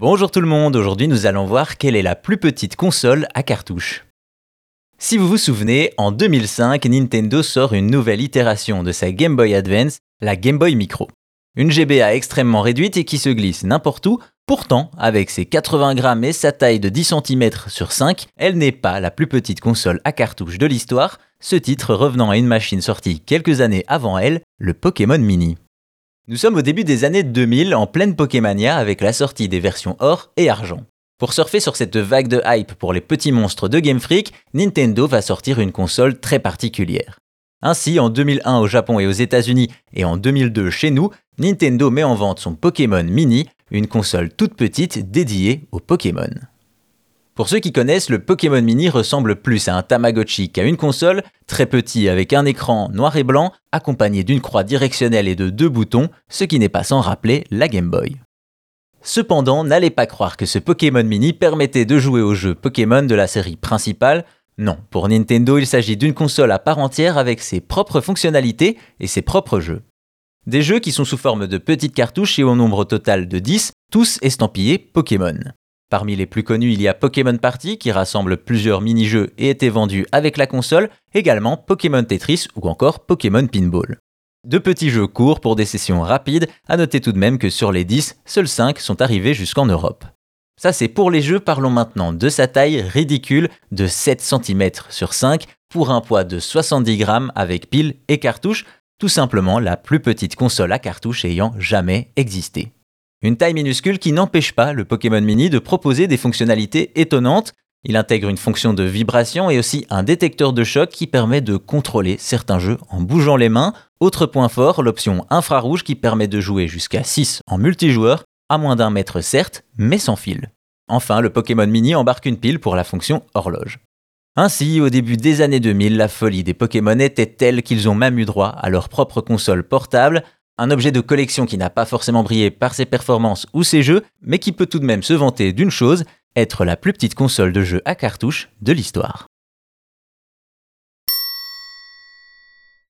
Bonjour tout le monde, aujourd'hui nous allons voir quelle est la plus petite console à cartouche. Si vous vous souvenez, en 2005, Nintendo sort une nouvelle itération de sa Game Boy Advance, la Game Boy Micro. Une GBA extrêmement réduite et qui se glisse n'importe où, pourtant, avec ses 80 grammes et sa taille de 10 cm sur 5, elle n'est pas la plus petite console à cartouche de l'histoire, ce titre revenant à une machine sortie quelques années avant elle, le Pokémon Mini. Nous sommes au début des années 2000 en pleine Pokémania avec la sortie des versions or et argent. Pour surfer sur cette vague de hype pour les petits monstres de Game Freak, Nintendo va sortir une console très particulière. Ainsi, en 2001 au Japon et aux États-Unis et en 2002 chez nous, Nintendo met en vente son Pokémon Mini, une console toute petite dédiée aux Pokémon. Pour ceux qui connaissent, le Pokémon Mini ressemble plus à un Tamagotchi qu'à une console, très petit avec un écran noir et blanc, accompagné d'une croix directionnelle et de deux boutons, ce qui n'est pas sans rappeler la Game Boy. Cependant, n'allez pas croire que ce Pokémon Mini permettait de jouer aux jeux Pokémon de la série principale. Non, pour Nintendo, il s'agit d'une console à part entière avec ses propres fonctionnalités et ses propres jeux. Des jeux qui sont sous forme de petites cartouches et au nombre total de 10, tous estampillés Pokémon. Parmi les plus connus, il y a Pokémon Party qui rassemble plusieurs mini-jeux et était vendu avec la console, également Pokémon Tetris ou encore Pokémon Pinball. Deux petits jeux courts pour des sessions rapides, à noter tout de même que sur les 10, seuls 5 sont arrivés jusqu'en Europe. Ça c'est pour les jeux, parlons maintenant de sa taille ridicule de 7 cm sur 5 pour un poids de 70 grammes avec pile et cartouche, tout simplement la plus petite console à cartouche ayant jamais existé. Une taille minuscule qui n'empêche pas le Pokémon Mini de proposer des fonctionnalités étonnantes. Il intègre une fonction de vibration et aussi un détecteur de choc qui permet de contrôler certains jeux en bougeant les mains. Autre point fort, l'option infrarouge qui permet de jouer jusqu'à 6 en multijoueur, à moins d'un mètre certes, mais sans fil. Enfin, le Pokémon Mini embarque une pile pour la fonction horloge. Ainsi, au début des années 2000, la folie des Pokémon était telle qu'ils ont même eu droit à leur propre console portable, un objet de collection qui n'a pas forcément brillé par ses performances ou ses jeux, mais qui peut tout de même se vanter d'une chose, être la plus petite console de jeu à cartouche de l'histoire.